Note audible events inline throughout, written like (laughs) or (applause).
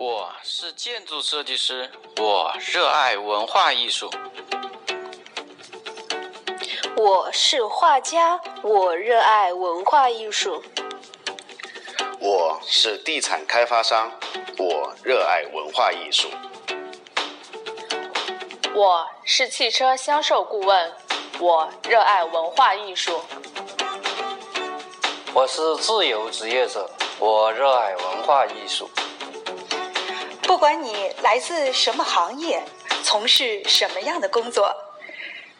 我是建筑设计师，我热爱文化艺术。我是画家，我热爱文化艺术。我是地产开发商，我热爱文化艺术。我是汽车销售顾问，我热爱文化艺术。我是自由职业者，我热爱文化艺术。不管你来自什么行业，从事什么样的工作，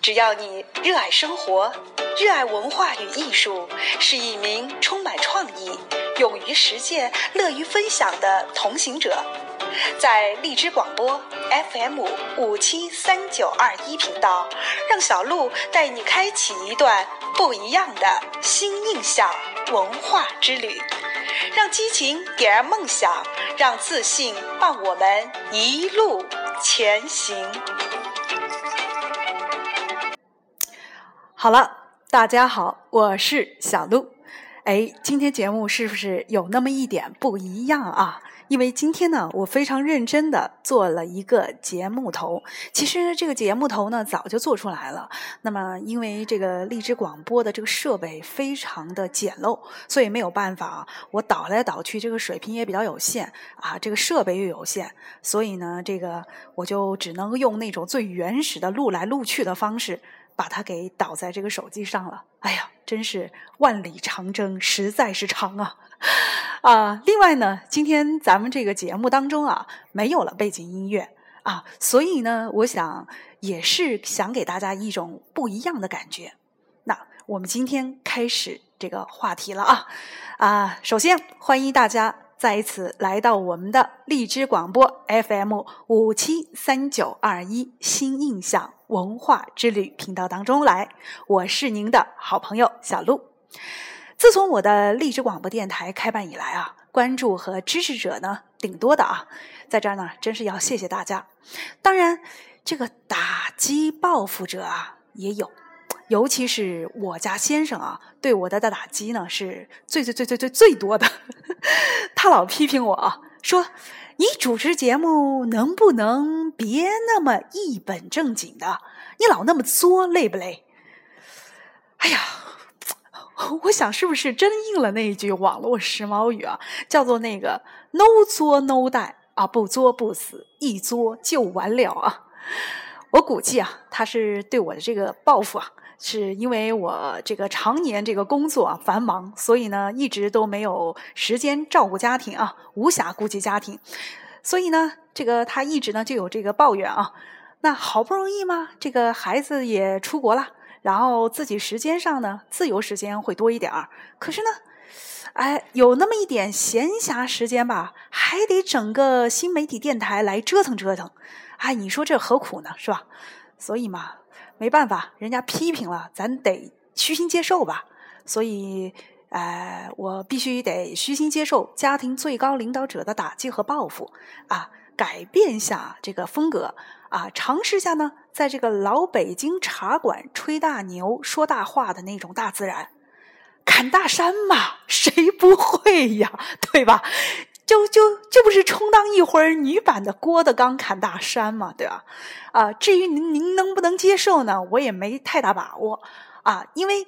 只要你热爱生活，热爱文化与艺术，是一名充满创意、勇于实践、乐于分享的同行者，在荔枝广播 FM 五七三九二一频道，让小鹿带你开启一段不一样的新印象文化之旅，让激情点燃梦想，让自信伴我们一路前行。好了，大家好，我是小鹿。哎，今天节目是不是有那么一点不一样啊？因为今天呢，我非常认真的做了一个节目头。其实这个节目头呢，早就做出来了。那么，因为这个荔枝广播的这个设备非常的简陋，所以没有办法，我导来导去，这个水平也比较有限啊，这个设备又有限，所以呢，这个我就只能用那种最原始的录来录去的方式。把它给导在这个手机上了，哎呀，真是万里长征实在是长啊！啊，另外呢，今天咱们这个节目当中啊，没有了背景音乐啊，所以呢，我想也是想给大家一种不一样的感觉。那我们今天开始这个话题了啊啊，首先欢迎大家。再一次来到我们的荔枝广播 FM 五七三九二一新印象文化之旅频道当中来，我是您的好朋友小鹿。自从我的荔枝广播电台开办以来啊，关注和支持者呢挺多的啊，在这儿呢真是要谢谢大家。当然，这个打击报复者啊也有。尤其是我家先生啊，对我的打击呢是最最最最最最多的。(laughs) 他老批评我啊，说你主持节目能不能别那么一本正经的？你老那么作，累不累？哎呀，我想是不是真应了那一句网络时髦语啊，叫做那个 “no 作 no die” 啊，不作不死，一作就完了啊。我估计啊，他是对我的这个报复啊。是因为我这个常年这个工作啊繁忙，所以呢一直都没有时间照顾家庭啊，无暇顾及家庭，所以呢，这个他一直呢就有这个抱怨啊。那好不容易嘛，这个孩子也出国了，然后自己时间上呢自由时间会多一点儿，可是呢，哎，有那么一点闲暇时间吧，还得整个新媒体电台来折腾折腾，哎，你说这何苦呢，是吧？所以嘛。没办法，人家批评了，咱得虚心接受吧。所以，呃，我必须得虚心接受家庭最高领导者的打击和报复啊，改变下这个风格啊，尝试下呢，在这个老北京茶馆吹大牛、说大话的那种大自然，砍大山嘛，谁不会呀？(laughs) 对吧？就就就不是充当一会儿女版的郭德纲砍大山嘛，对吧？啊，至于您您能不能接受呢？我也没太大把握啊，因为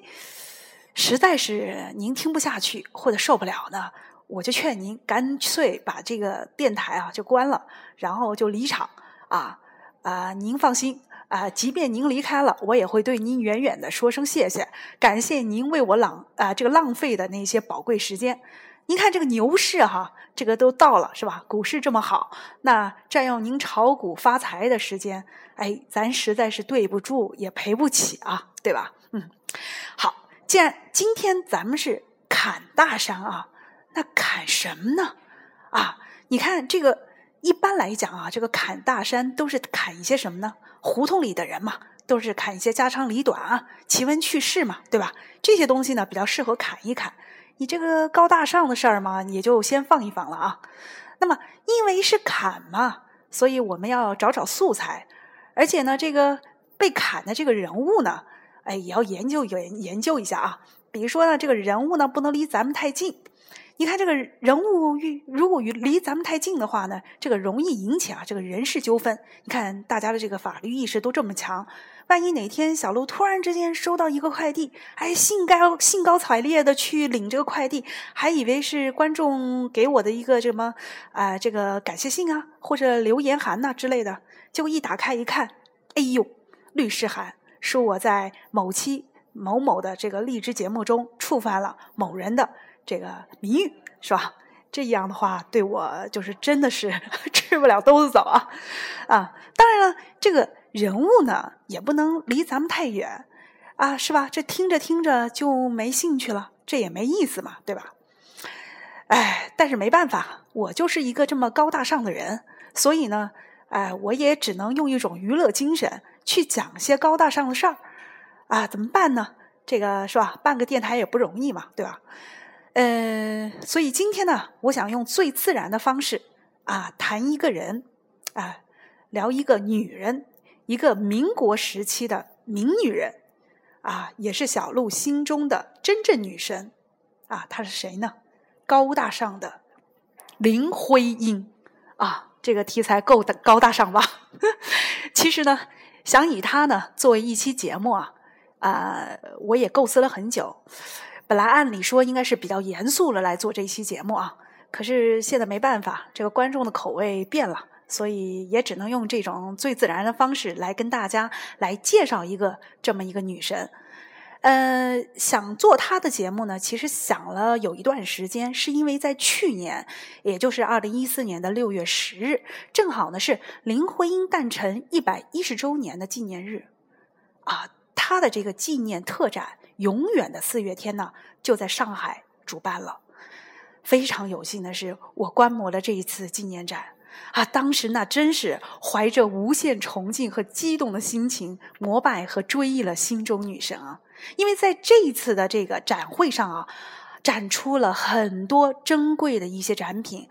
实在是您听不下去或者受不了呢，我就劝您干脆把这个电台啊就关了，然后就离场啊啊！您放心啊，即便您离开了，我也会对您远远的说声谢谢，感谢您为我浪啊这个浪费的那些宝贵时间。您看这个牛市哈，这个都到了是吧？股市这么好，那占用您炒股发财的时间，哎，咱实在是对不住，也赔不起啊，对吧？嗯，好，既然今天咱们是砍大山啊，那砍什么呢？啊，你看这个一般来讲啊，这个砍大山都是砍一些什么呢？胡同里的人嘛，都是砍一些家长里短啊、奇闻趣事嘛，对吧？这些东西呢，比较适合砍一砍。你这个高大上的事儿嘛，也就先放一放了啊。那么，因为是砍嘛，所以我们要找找素材，而且呢，这个被砍的这个人物呢，哎，也要研究研研究一下啊。比如说呢，这个人物呢，不能离咱们太近。你看这个人物与如果与离咱们太近的话呢，这个容易引起啊这个人事纠纷。你看大家的这个法律意识都这么强，万一哪天小鹿突然之间收到一个快递，哎兴高兴高采烈的去领这个快递，还以为是观众给我的一个什么啊这个感谢信啊或者留言函呐之类的，结果一打开一看，哎呦，律师函说我在某期某某的这个励志节目中触犯了某人的。这个名誉是吧？这样的话对我就是真的是 (laughs) 吃不了兜着走啊！啊，当然了，这个人物呢也不能离咱们太远啊，是吧？这听着听着就没兴趣了，这也没意思嘛，对吧？哎，但是没办法，我就是一个这么高大上的人，所以呢，哎，我也只能用一种娱乐精神去讲些高大上的事儿啊！怎么办呢？这个是吧？办个电台也不容易嘛，对吧？嗯，所以今天呢，我想用最自然的方式啊，谈一个人啊，聊一个女人，一个民国时期的名女人啊，也是小鹿心中的真正女神啊。她是谁呢？高大上的林徽因啊，这个题材够的高大上吧？(laughs) 其实呢，想以她呢作为一期节目啊，啊，我也构思了很久。本来按理说应该是比较严肃的来做这一期节目啊，可是现在没办法，这个观众的口味变了，所以也只能用这种最自然的方式来跟大家来介绍一个这么一个女神。呃，想做她的节目呢，其实想了有一段时间，是因为在去年，也就是二零一四年的六月十日，正好呢是林徽因诞辰一百一十周年的纪念日，啊，她的这个纪念特展。永远的四月天呢，就在上海主办了。非常有幸的是，我观摩了这一次纪念展啊，当时那真是怀着无限崇敬和激动的心情，膜拜和追忆了心中女神啊。因为在这一次的这个展会上啊，展出了很多珍贵的一些展品，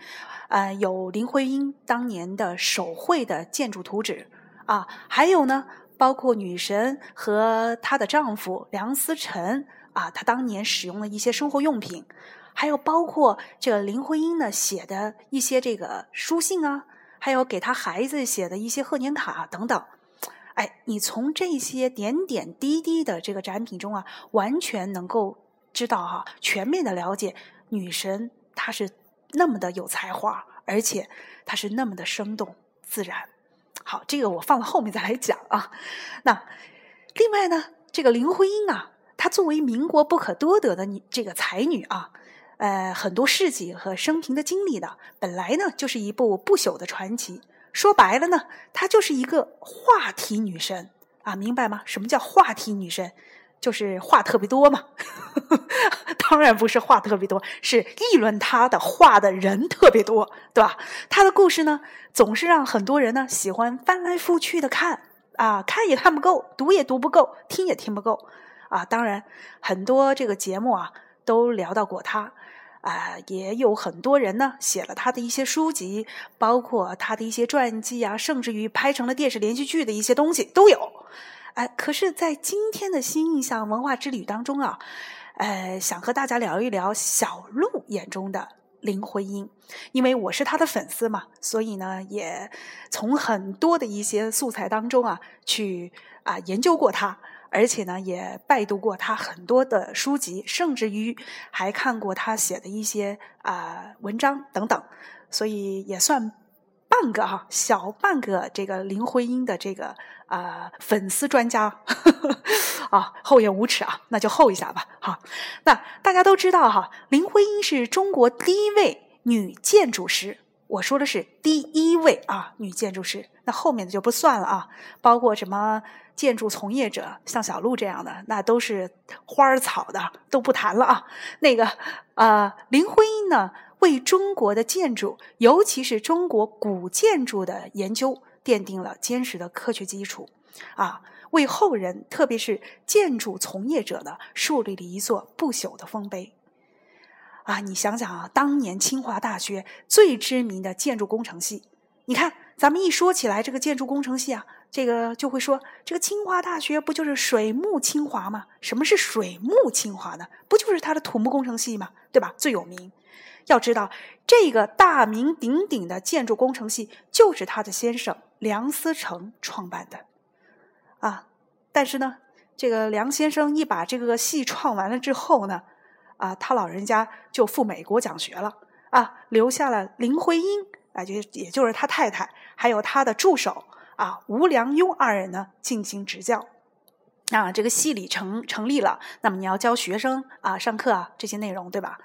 呃，有林徽因当年的手绘的建筑图纸啊，还有呢。包括女神和她的丈夫梁思成啊，她当年使用的一些生活用品，还有包括这个林徽因呢写的一些这个书信啊，还有给她孩子写的一些贺年卡等等。哎，你从这些点点滴滴的这个展品中啊，完全能够知道哈，全面的了解女神她是那么的有才华，而且她是那么的生动自然。好，这个我放到后面再来讲啊。那另外呢，这个林徽因啊，她作为民国不可多得的女这个才女啊，呃，很多事迹和生平的经历呢，本来呢就是一部不朽的传奇。说白了呢，她就是一个话题女神啊，明白吗？什么叫话题女神？就是话特别多嘛，(laughs) 当然不是话特别多，是议论他的话的人特别多，对吧？他的故事呢，总是让很多人呢喜欢翻来覆去的看啊，看也看不够，读也读不够，听也听不够啊。当然，很多这个节目啊都聊到过他啊，也有很多人呢写了他的一些书籍，包括他的一些传记啊，甚至于拍成了电视连续剧的一些东西都有。哎，可是，在今天的新印象文化之旅当中啊，呃，想和大家聊一聊小鹿眼中的林徽因，因为我是她的粉丝嘛，所以呢，也从很多的一些素材当中啊，去啊研究过她，而且呢，也拜读过她很多的书籍，甚至于还看过她写的一些啊文章等等，所以也算。半个哈小半个这个林徽因的这个啊粉丝专家 (laughs) 啊厚颜无耻啊那就厚一下吧好那大家都知道哈林徽因是中国第一位女建筑师我说的是第一位啊女建筑师那后面的就不算了啊包括什么建筑从业者像小鹿这样的那都是花儿草的都不谈了啊那个啊林徽因呢？为中国的建筑，尤其是中国古建筑的研究奠定了坚实的科学基础，啊，为后人，特别是建筑从业者呢，树立了一座不朽的丰碑。啊，你想想啊，当年清华大学最知名的建筑工程系，你看，咱们一说起来这个建筑工程系啊，这个就会说，这个清华大学不就是水木清华吗？什么是水木清华呢？不就是它的土木工程系吗？对吧？最有名。要知道，这个大名鼎鼎的建筑工程系就是他的先生梁思成创办的，啊，但是呢，这个梁先生一把这个系创完了之后呢，啊，他老人家就赴美国讲学了，啊，留下了林徽因，啊，就也就是他太太，还有他的助手啊吴良镛二人呢进行执教。啊，这个系里成成立了，那么你要教学生啊，上课啊这些内容，对吧？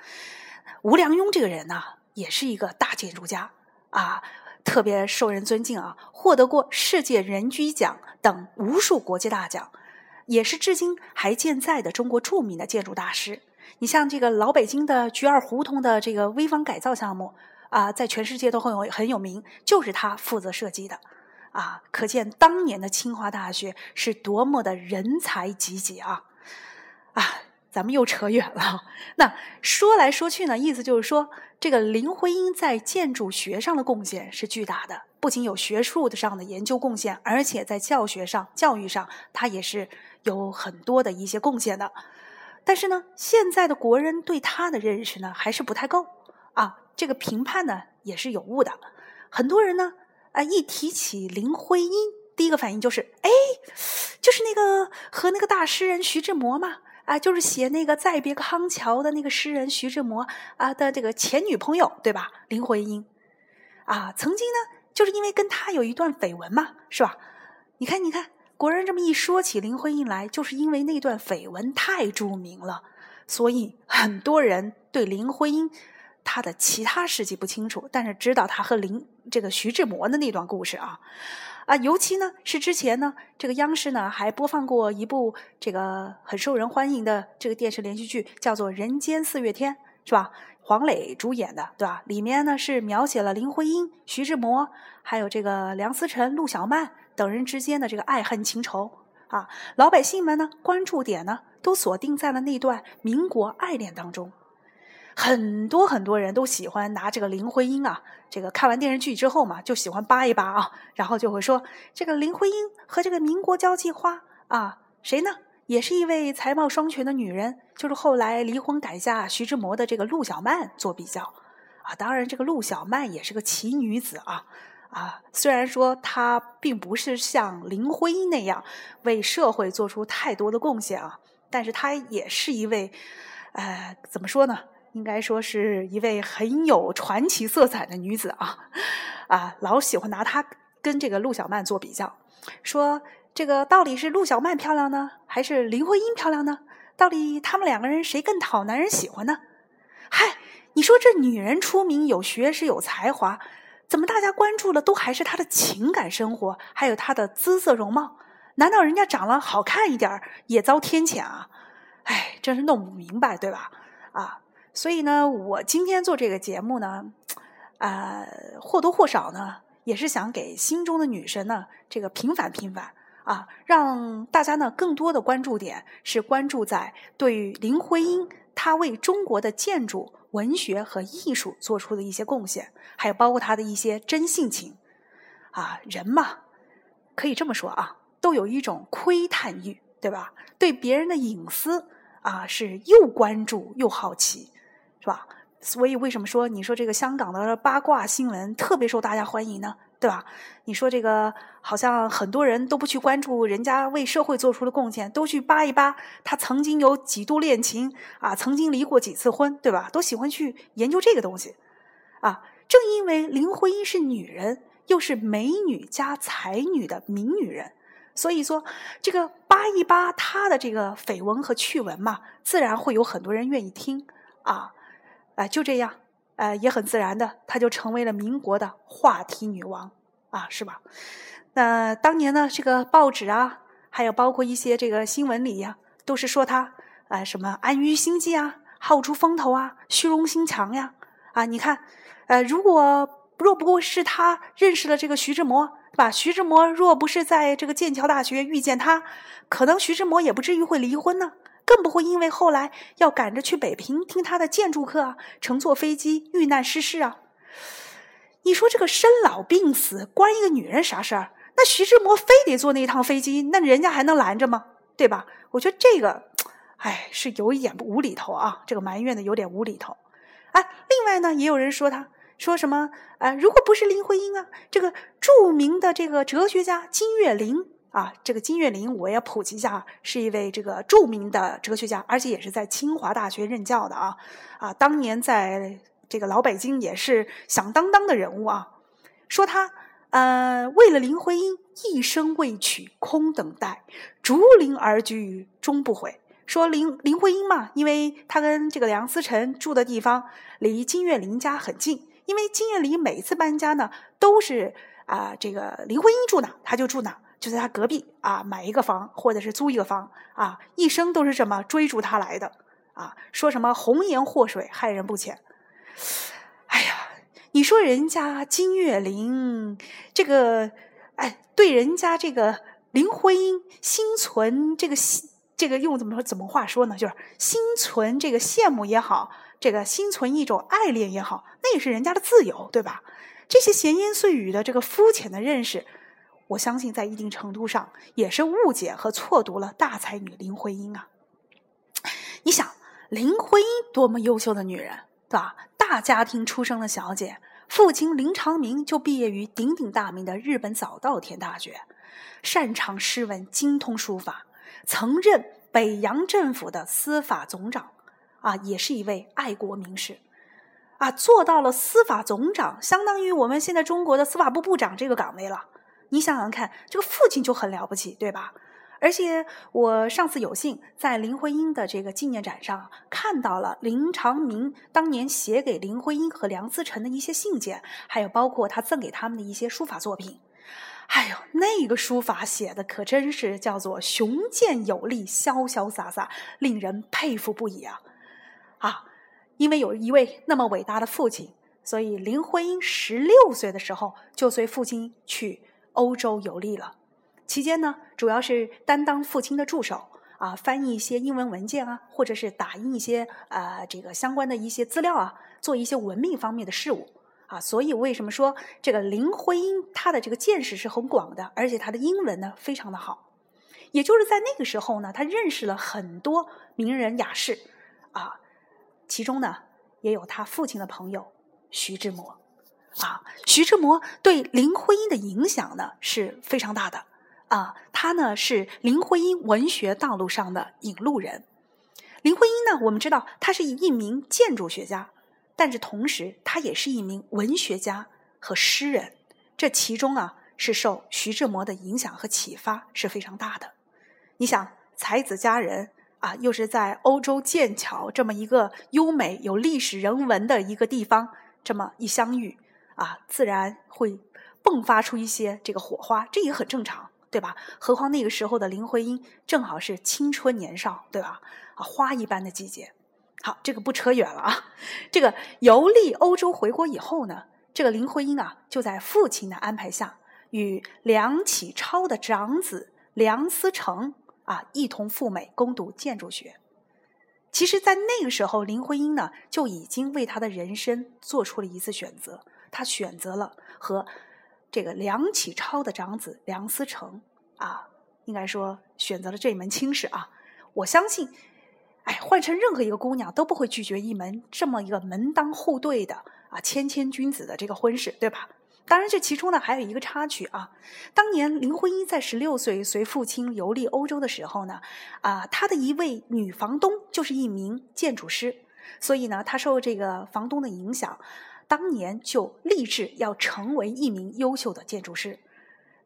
吴良镛这个人呢，也是一个大建筑家啊，特别受人尊敬啊，获得过世界人居奖等无数国际大奖，也是至今还健在的中国著名的建筑大师。你像这个老北京的菊儿胡同的这个危房改造项目啊，在全世界都很有很有名，就是他负责设计的。啊，可见当年的清华大学是多么的人才济济啊！啊，咱们又扯远了。那说来说去呢，意思就是说，这个林徽因在建筑学上的贡献是巨大的，不仅有学术上的研究贡献，而且在教学上、教育上，他也是有很多的一些贡献的。但是呢，现在的国人对他的认识呢，还是不太够啊。这个评判呢，也是有误的。很多人呢。啊，一提起林徽因，第一个反应就是，哎，就是那个和那个大诗人徐志摩嘛，啊，就是写那个《再别康桥》的那个诗人徐志摩啊的这个前女朋友，对吧？林徽因，啊，曾经呢，就是因为跟他有一段绯闻嘛，是吧？你看，你看，国人这么一说起林徽因来，就是因为那段绯闻太著名了，所以很多人对林徽因。他的其他事迹不清楚，但是知道他和林这个徐志摩的那段故事啊，啊，尤其呢是之前呢，这个央视呢还播放过一部这个很受人欢迎的这个电视连续剧，叫做《人间四月天》，是吧？黄磊主演的，对吧？里面呢是描写了林徽因、徐志摩，还有这个梁思成、陆小曼等人之间的这个爱恨情仇啊。老百姓们呢关注点呢都锁定在了那段民国爱恋当中。很多很多人都喜欢拿这个林徽因啊，这个看完电视剧之后嘛，就喜欢扒一扒啊，然后就会说这个林徽因和这个民国交际花啊，谁呢？也是一位才貌双全的女人，就是后来离婚改嫁徐志摩的这个陆小曼做比较啊。当然，这个陆小曼也是个奇女子啊啊，虽然说她并不是像林徽因那样为社会做出太多的贡献啊，但是她也是一位，呃，怎么说呢？应该说是一位很有传奇色彩的女子啊，啊，老喜欢拿她跟这个陆小曼做比较，说这个到底是陆小曼漂亮呢，还是林徽因漂亮呢？到底他们两个人谁更讨男人喜欢呢？嗨，你说这女人出名有学识有才华，怎么大家关注的都还是她的情感生活，还有她的姿色容貌？难道人家长得好看一点也遭天谴啊？哎，真是弄不明白，对吧？啊。所以呢，我今天做这个节目呢，呃，或多或少呢，也是想给心中的女神呢，这个平反平反啊，让大家呢更多的关注点是关注在对于林徽因她为中国的建筑、文学和艺术做出的一些贡献，还有包括她的一些真性情啊，人嘛，可以这么说啊，都有一种窥探欲，对吧？对别人的隐私啊，是又关注又好奇。是吧？所以为什么说你说这个香港的八卦新闻特别受大家欢迎呢？对吧？你说这个好像很多人都不去关注人家为社会做出的贡献，都去扒一扒他曾经有几度恋情啊，曾经离过几次婚，对吧？都喜欢去研究这个东西啊。正因为林徽因是女人，又是美女加才女的名女人，所以说这个扒一扒她的这个绯闻和趣闻嘛，自然会有很多人愿意听啊。啊，就这样，呃，也很自然的，她就成为了民国的话题女王，啊，是吧？那当年呢，这个报纸啊，还有包括一些这个新闻里呀，都是说她啊什么安于心计啊，好出风头啊，虚荣心强呀，啊，你看，呃，如果若不过是她认识了这个徐志摩，对吧？徐志摩若不是在这个剑桥大学遇见他，可能徐志摩也不至于会离婚呢。更不会因为后来要赶着去北平听他的建筑课啊，乘坐飞机遇难失事啊。你说这个生老病死关一个女人啥事儿？那徐志摩非得坐那一趟飞机，那人家还能拦着吗？对吧？我觉得这个，哎，是有一点无厘头啊。这个埋怨的有点无厘头哎，另外呢，也有人说他说什么？哎，如果不是林徽因啊，这个著名的这个哲学家金岳霖啊，这个金岳霖我也普及一下，是一位这个著名的哲学家，而且也是在清华大学任教的啊啊，当年在这个老北京也是响当当的人物啊。说他呃，为了林徽因，一生未娶，空等待，竹林而居，终不悔。说林林徽因嘛，因为她跟这个梁思成住的地方离金岳霖家很近，因为金岳霖每次搬家呢，都是啊，这个林徽因住哪，他就住哪，就在他隔壁啊，买一个房或者是租一个房啊，一生都是这么追逐他来的啊。说什么红颜祸水，害人不浅。哎呀。你说人家金岳霖这个，哎，对人家这个林徽因心存这个，这个用怎么说怎么话说呢？就是心存这个羡慕也好，这个心存一种爱恋也好，那也是人家的自由，对吧？这些闲言碎语的这个肤浅的认识，我相信在一定程度上也是误解和错读了大才女林徽因啊。你想，林徽因多么优秀的女人，对吧？大家庭出生的小姐，父亲林长民就毕业于鼎鼎大名的日本早稻田大学，擅长诗文，精通书法，曾任北洋政府的司法总长，啊，也是一位爱国名士，啊，做到了司法总长，相当于我们现在中国的司法部部长这个岗位了。你想想看，这个父亲就很了不起，对吧？而且我上次有幸在林徽因的这个纪念展上看到了林长民当年写给林徽因和梁思成的一些信件，还有包括他赠给他们的一些书法作品。哎呦，那个书法写的可真是叫做雄健有力、潇潇洒洒，令人佩服不已啊！啊，因为有一位那么伟大的父亲，所以林徽因十六岁的时候就随父亲去欧洲游历了。期间呢，主要是担当父亲的助手啊，翻译一些英文文件啊，或者是打印一些呃这个相关的一些资料啊，做一些文秘方面的事务啊。所以为什么说这个林徽因她的这个见识是很广的，而且她的英文呢非常的好。也就是在那个时候呢，她认识了很多名人雅士啊，其中呢也有他父亲的朋友徐志摩啊。徐志摩对林徽因的影响呢是非常大的。啊，他呢是林徽因文学道路上的引路人。林徽因呢，我们知道她是一名建筑学家，但是同时她也是一名文学家和诗人。这其中啊，是受徐志摩的影响和启发是非常大的。你想，才子佳人啊，又是在欧洲剑桥这么一个优美有历史人文的一个地方，这么一相遇啊，自然会迸发出一些这个火花，这也很正常。对吧？何况那个时候的林徽因正好是青春年少，对吧？啊，花一般的季节。好，这个不扯远了啊。这个游历欧洲回国以后呢，这个林徽因啊，就在父亲的安排下，与梁启超的长子梁思成啊一同赴美攻读建筑学。其实，在那个时候，林徽因呢就已经为他的人生做出了一次选择，他选择了和。这个梁启超的长子梁思成啊，应该说选择了这门亲事啊。我相信，哎，换成任何一个姑娘都不会拒绝一门这么一个门当户对的啊，谦谦君子的这个婚事，对吧？当然，这其中呢还有一个插曲啊。当年林徽因在十六岁随父亲游历欧洲的时候呢，啊，她的一位女房东就是一名建筑师，所以呢，她受这个房东的影响。当年就立志要成为一名优秀的建筑师。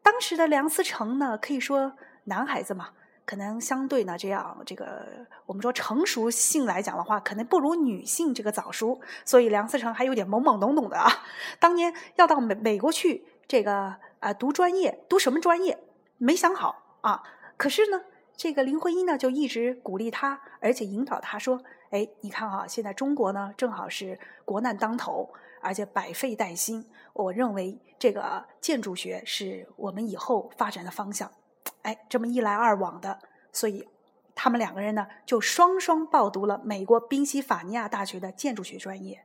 当时的梁思成呢，可以说男孩子嘛，可能相对呢这样这个我们说成熟性来讲的话，可能不如女性这个早熟，所以梁思成还有点懵懵懂懂的啊。当年要到美美国去这个啊读专业，读什么专业没想好啊。可是呢，这个林徽因呢就一直鼓励他，而且引导他说：“哎，你看啊，现在中国呢正好是国难当头。”而且百废待兴，我认为这个建筑学是我们以后发展的方向。哎，这么一来二往的，所以他们两个人呢就双双报读了美国宾夕法尼亚大学的建筑学专业。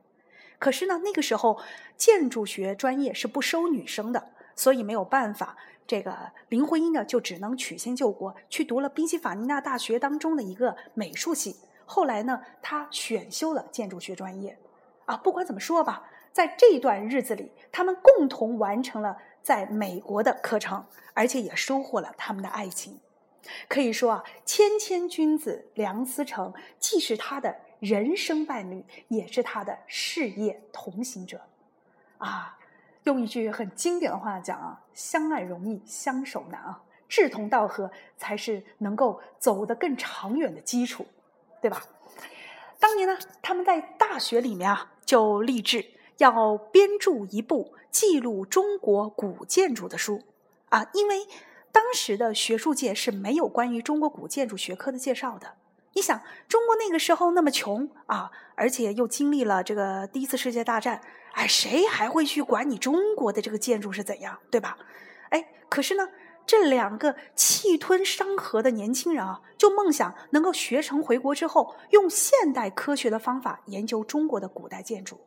可是呢，那个时候建筑学专业是不收女生的，所以没有办法，这个林徽因呢就只能曲线救国，去读了宾夕法尼亚大学当中的一个美术系。后来呢，她选修了建筑学专业。啊，不管怎么说吧，在这段日子里，他们共同完成了在美国的课程，而且也收获了他们的爱情。可以说啊，谦谦君子梁思成既是他的人生伴侣，也是他的事业同行者。啊，用一句很经典的话讲啊，相爱容易相守难啊，志同道合才是能够走得更长远的基础，对吧？当年呢，他们在大学里面啊，就立志要编著一部记录中国古建筑的书啊，因为当时的学术界是没有关于中国古建筑学科的介绍的。你想，中国那个时候那么穷啊，而且又经历了这个第一次世界大战，哎，谁还会去管你中国的这个建筑是怎样，对吧？哎，可是呢，这两个气吞山河的年轻人啊，就梦想能够学成回国之后，用现代科学的方法研究中国的古代建筑。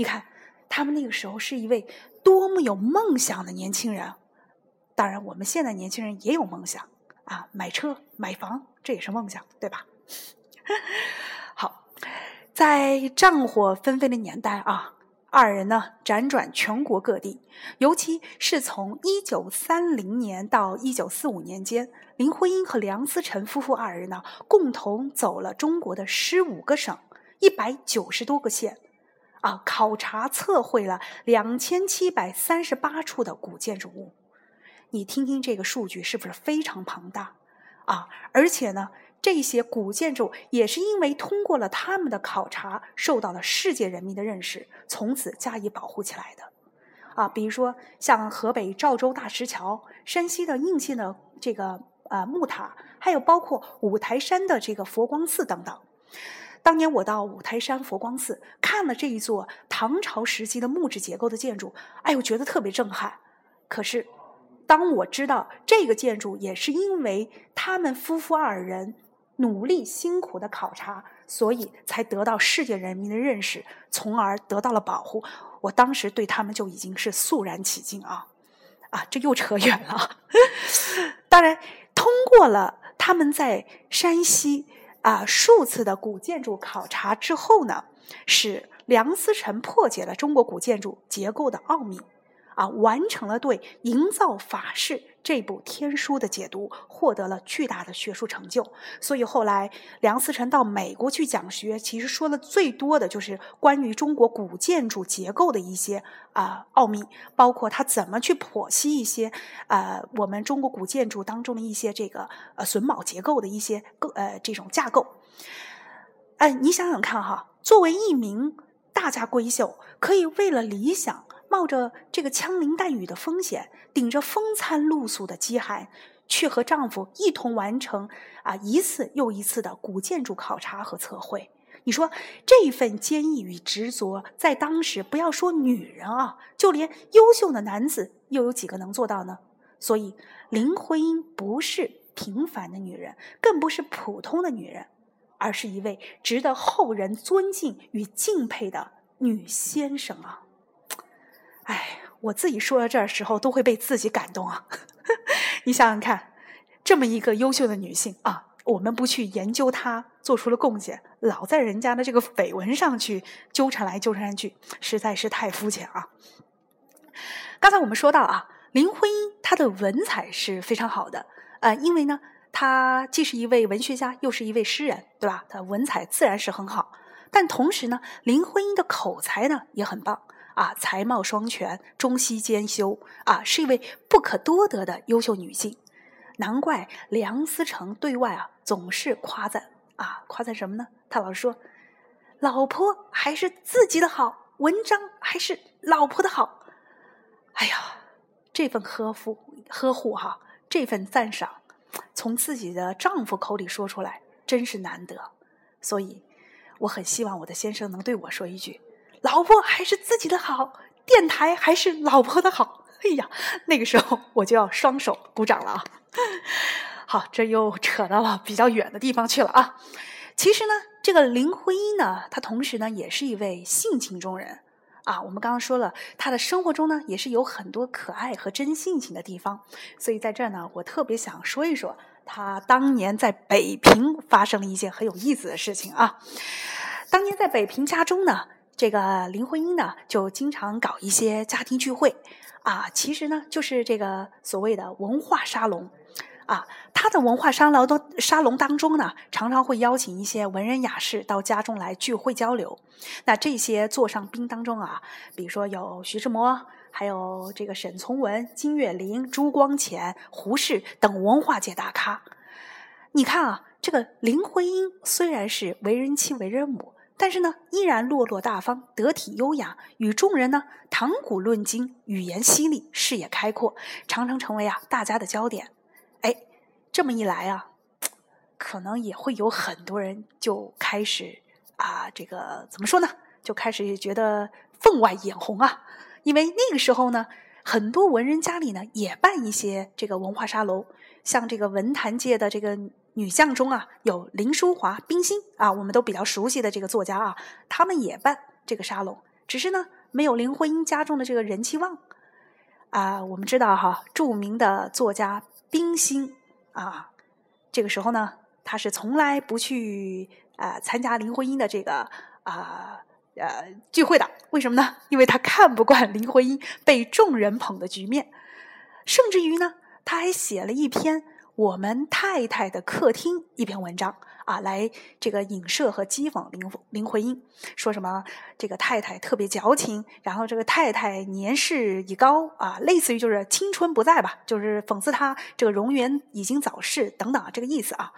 你看，他们那个时候是一位多么有梦想的年轻人。当然，我们现在年轻人也有梦想啊，买车、买房，这也是梦想，对吧？(laughs) 好，在战火纷飞的年代啊，二人呢辗转全国各地，尤其是从一九三零年到一九四五年间，林徽因和梁思成夫妇二人呢共同走了中国的十五个省、一百九十多个县，啊，考察测绘了两千七百三十八处的古建筑物。你听听这个数据是不是非常庞大啊？而且呢？这些古建筑也是因为通过了他们的考察，受到了世界人民的认识，从此加以保护起来的。啊，比如说像河北赵州大石桥、山西的应县的这个呃木塔，还有包括五台山的这个佛光寺等等。当年我到五台山佛光寺看了这一座唐朝时期的木质结构的建筑，哎，我觉得特别震撼。可是，当我知道这个建筑也是因为他们夫妇二人。努力辛苦的考察，所以才得到世界人民的认识，从而得到了保护。我当时对他们就已经是肃然起敬啊！啊，这又扯远了。(laughs) 当然，通过了他们在山西啊数次的古建筑考察之后呢，使梁思成破解了中国古建筑结构的奥秘。啊，完成了对《营造法式》这部天书的解读，获得了巨大的学术成就。所以后来梁思成到美国去讲学，其实说的最多的就是关于中国古建筑结构的一些啊奥秘，包括他怎么去剖析一些呃我们中国古建筑当中的一些这个呃榫卯结构的一些构呃这种架构。哎，你想想看哈，作为一名大家闺秀，可以为了理想。冒着这个枪林弹雨的风险，顶着风餐露宿的饥寒，去和丈夫一同完成啊一次又一次的古建筑考察和测绘。你说这份坚毅与执着，在当时不要说女人啊，就连优秀的男子又有几个能做到呢？所以林徽因不是平凡的女人，更不是普通的女人，而是一位值得后人尊敬与敬佩的女先生啊。哎，我自己说到这儿时候都会被自己感动啊！(laughs) 你想想看，这么一个优秀的女性啊，我们不去研究她做出了贡献，老在人家的这个绯闻上去纠缠来纠缠去，实在是太肤浅啊！刚才我们说到啊，林徽因她的文采是非常好的，呃，因为呢，她既是一位文学家，又是一位诗人，对吧？她文采自然是很好，但同时呢，林徽因的口才呢也很棒。啊，才貌双全，中西兼修，啊，是一位不可多得的优秀女性。难怪梁思成对外啊总是夸赞啊，夸赞什么呢？他老是说，老婆还是自己的好，文章还是老婆的好。哎呀，这份呵护呵护哈，这份赞赏，从自己的丈夫口里说出来，真是难得。所以，我很希望我的先生能对我说一句。老婆还是自己的好，电台还是老婆的好。哎呀，那个时候我就要双手鼓掌了啊！(laughs) 好，这又扯到了比较远的地方去了啊。其实呢，这个林徽因呢，她同时呢也是一位性情中人啊。我们刚刚说了，她的生活中呢也是有很多可爱和真性情的地方。所以在这儿呢，我特别想说一说她当年在北平发生了一件很有意思的事情啊。当年在北平家中呢。这个林徽因呢，就经常搞一些家庭聚会，啊，其实呢，就是这个所谓的文化沙龙，啊，他的文化沙龙都沙龙当中呢，常常会邀请一些文人雅士到家中来聚会交流。那这些座上宾当中啊，比如说有徐志摩，还有这个沈从文、金岳霖、朱光潜、胡适等文化界大咖。你看啊，这个林徽因虽然是为人妻、为人母。但是呢，依然落落大方、得体优雅，与众人呢谈古论今，语言犀利，视野开阔，常常成为啊大家的焦点。哎，这么一来啊，可能也会有很多人就开始啊，这个怎么说呢？就开始觉得分外眼红啊，因为那个时候呢，很多文人家里呢也办一些这个文化沙龙，像这个文坛界的这个。女将中啊，有林淑华、冰心啊，我们都比较熟悉的这个作家啊，他们也办这个沙龙，只是呢，没有林徽因家中的这个人气旺啊。我们知道哈，著名的作家冰心啊，这个时候呢，他是从来不去啊参加林徽因的这个啊呃聚会的。为什么呢？因为他看不惯林徽因被众人捧的局面，甚至于呢，他还写了一篇。我们太太的客厅一篇文章啊，来这个影射和讥讽林林徽因，说什么这个太太特别矫情，然后这个太太年事已高啊，类似于就是青春不在吧，就是讽刺她这个容颜已经早逝等等这个意思啊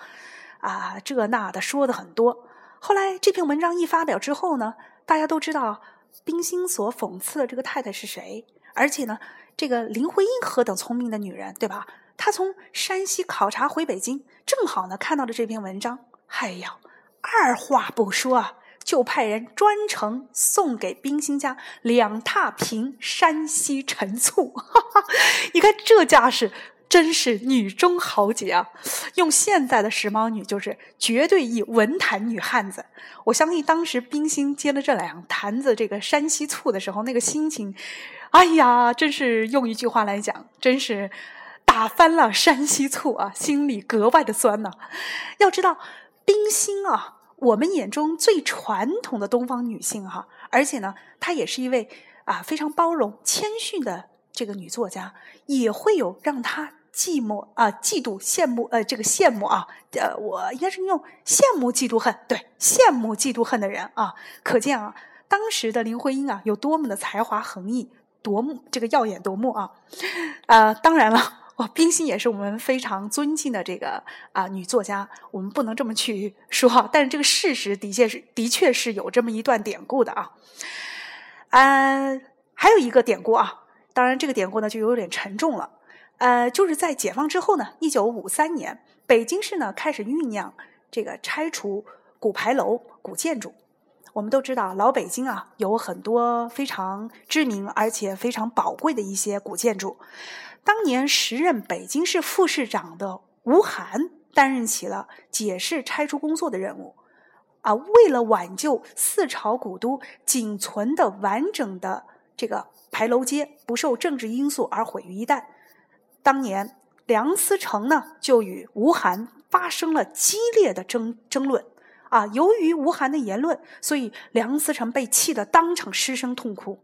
啊，这那的说的很多。后来这篇文章一发表之后呢，大家都知道冰心所讽刺的这个太太是谁，而且呢，这个林徽因何等聪明的女人，对吧？他从山西考察回北京，正好呢看到了这篇文章。哎呀，二话不说啊，就派人专程送给冰心家两大瓶山西陈醋。哈 (laughs) 哈你看这架势，真是女中豪杰啊！用现在的时髦女，就是绝对一文坛女汉子。我相信当时冰心接了这两坛子这个山西醋的时候，那个心情，哎呀，真是用一句话来讲，真是。打翻了山西醋啊，心里格外的酸呐。要知道，冰心啊，我们眼中最传统的东方女性哈，而且呢，她也是一位啊非常包容、谦逊的这个女作家，也会有让她寂寞啊、嫉妒、羡慕呃这个羡慕啊，呃，我应该是用羡慕、嫉妒、恨，对，羡慕、嫉妒、恨的人啊，可见啊，当时的林徽因啊有多么的才华横溢、夺目，这个耀眼夺目啊，啊，当然了。哦，冰心也是我们非常尊敬的这个啊女作家，我们不能这么去说，但是这个事实的确是的确是有这么一段典故的啊。嗯，还有一个典故啊，当然这个典故呢就有点沉重了。呃，就是在解放之后呢，一九五三年，北京市呢开始酝酿这个拆除古牌楼、古建筑。我们都知道，老北京啊有很多非常知名而且非常宝贵的一些古建筑。当年时任北京市副市长的吴晗担任起了解释拆除工作的任务，啊，为了挽救四朝古都仅存的完整的这个牌楼街不受政治因素而毁于一旦，当年梁思成呢就与吴晗发生了激烈的争争论，啊，由于吴晗的言论，所以梁思成被气得当场失声痛哭，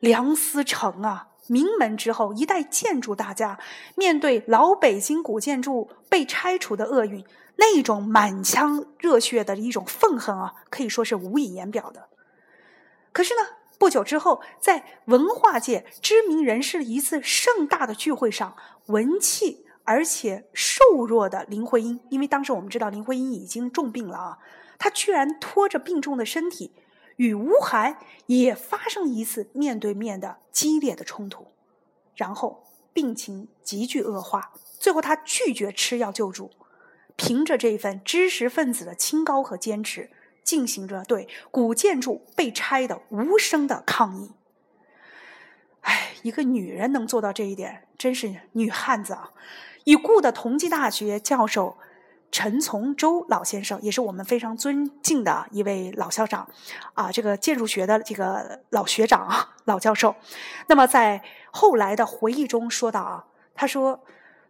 梁思成啊。名门之后，一代建筑大家，面对老北京古建筑被拆除的厄运，那种满腔热血的一种愤恨啊，可以说是无以言表的。可是呢，不久之后，在文化界知名人士一次盛大的聚会上，文气而且瘦弱的林徽因，因为当时我们知道林徽因已经重病了啊，她居然拖着病重的身体。与吴晗也发生一次面对面的激烈的冲突，然后病情急剧恶化，最后他拒绝吃药救助，凭着这份知识分子的清高和坚持，进行着对古建筑被拆的无声的抗议。哎，一个女人能做到这一点，真是女汉子啊！已故的同济大学教授。陈从周老先生也是我们非常尊敬的一位老校长，啊，这个建筑学的这个老学长啊，老教授。那么在后来的回忆中说到啊，他说，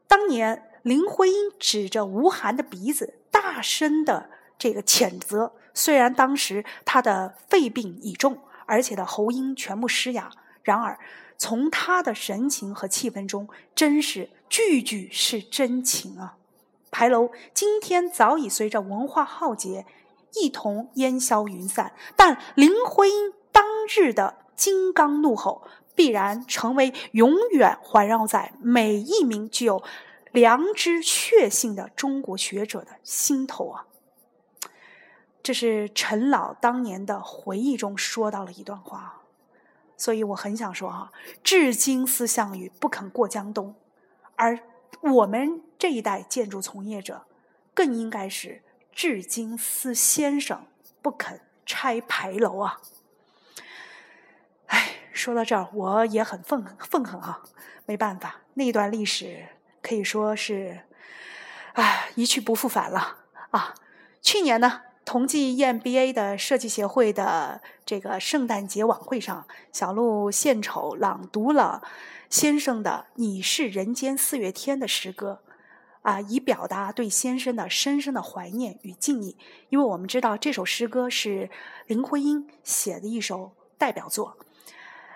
当年林徽因指着吴晗的鼻子，大声的这个谴责。虽然当时他的肺病已重，而且的喉音全部失哑。然而，从他的神情和气氛中，真是句句是真情啊！牌楼今天早已随着文化浩劫一同烟消云散，但林徽因当日的金刚怒吼，必然成为永远环绕在每一名具有良知血性的中国学者的心头啊！这是陈老当年的回忆中说到了一段话。所以我很想说哈，至今思项羽不肯过江东，而我们这一代建筑从业者，更应该是至今思先生不肯拆牌楼啊！哎，说到这儿，我也很愤愤恨啊！没办法，那段历史可以说是，啊，一去不复返了啊！去年呢？同济 EMBA 的设计协会的这个圣诞节晚会上，小鹿献丑朗读了先生的《你是人间四月天》的诗歌，啊，以表达对先生的深深的怀念与敬意。因为我们知道这首诗歌是林徽因写的一首代表作。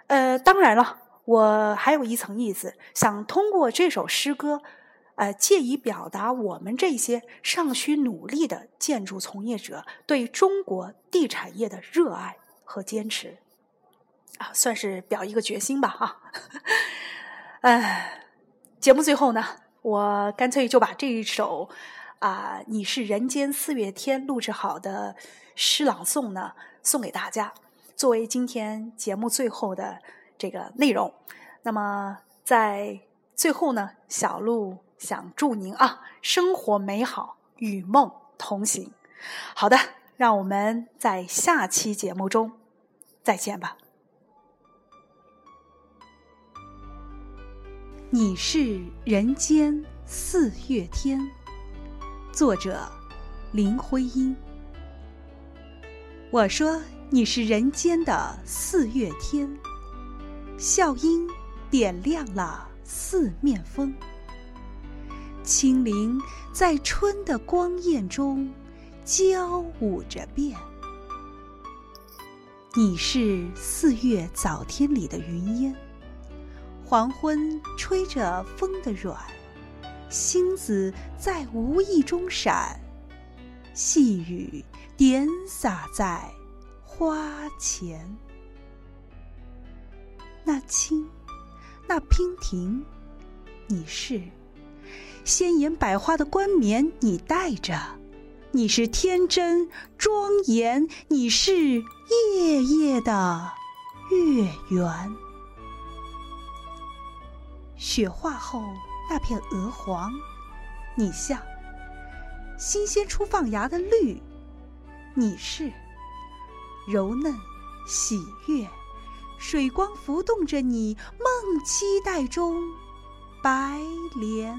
呃，当然了，我还有一层意思，想通过这首诗歌。呃，借以表达我们这些尚需努力的建筑从业者对中国地产业的热爱和坚持，啊，算是表一个决心吧，哈。哎，节目最后呢，我干脆就把这一首啊，你是人间四月天录制好的诗朗诵呢，送给大家，作为今天节目最后的这个内容。那么在最后呢，小鹿。想祝您啊，生活美好，与梦同行。好的，让我们在下期节目中再见吧。你是人间四月天，作者林徽因。我说你是人间的四月天，笑音点亮了四面风。清灵在春的光艳中交舞着变，你是四月早天里的云烟，黄昏吹着风的软，星子在无意中闪，细雨点洒在花前，那青，那娉婷，你是。鲜艳百花的冠冕，你戴着；你是天真庄严，你是夜夜的月圆。雪化后那片鹅黄，你像新鲜出放芽的绿；你是柔嫩喜悦，水光浮动着你梦期待中白莲。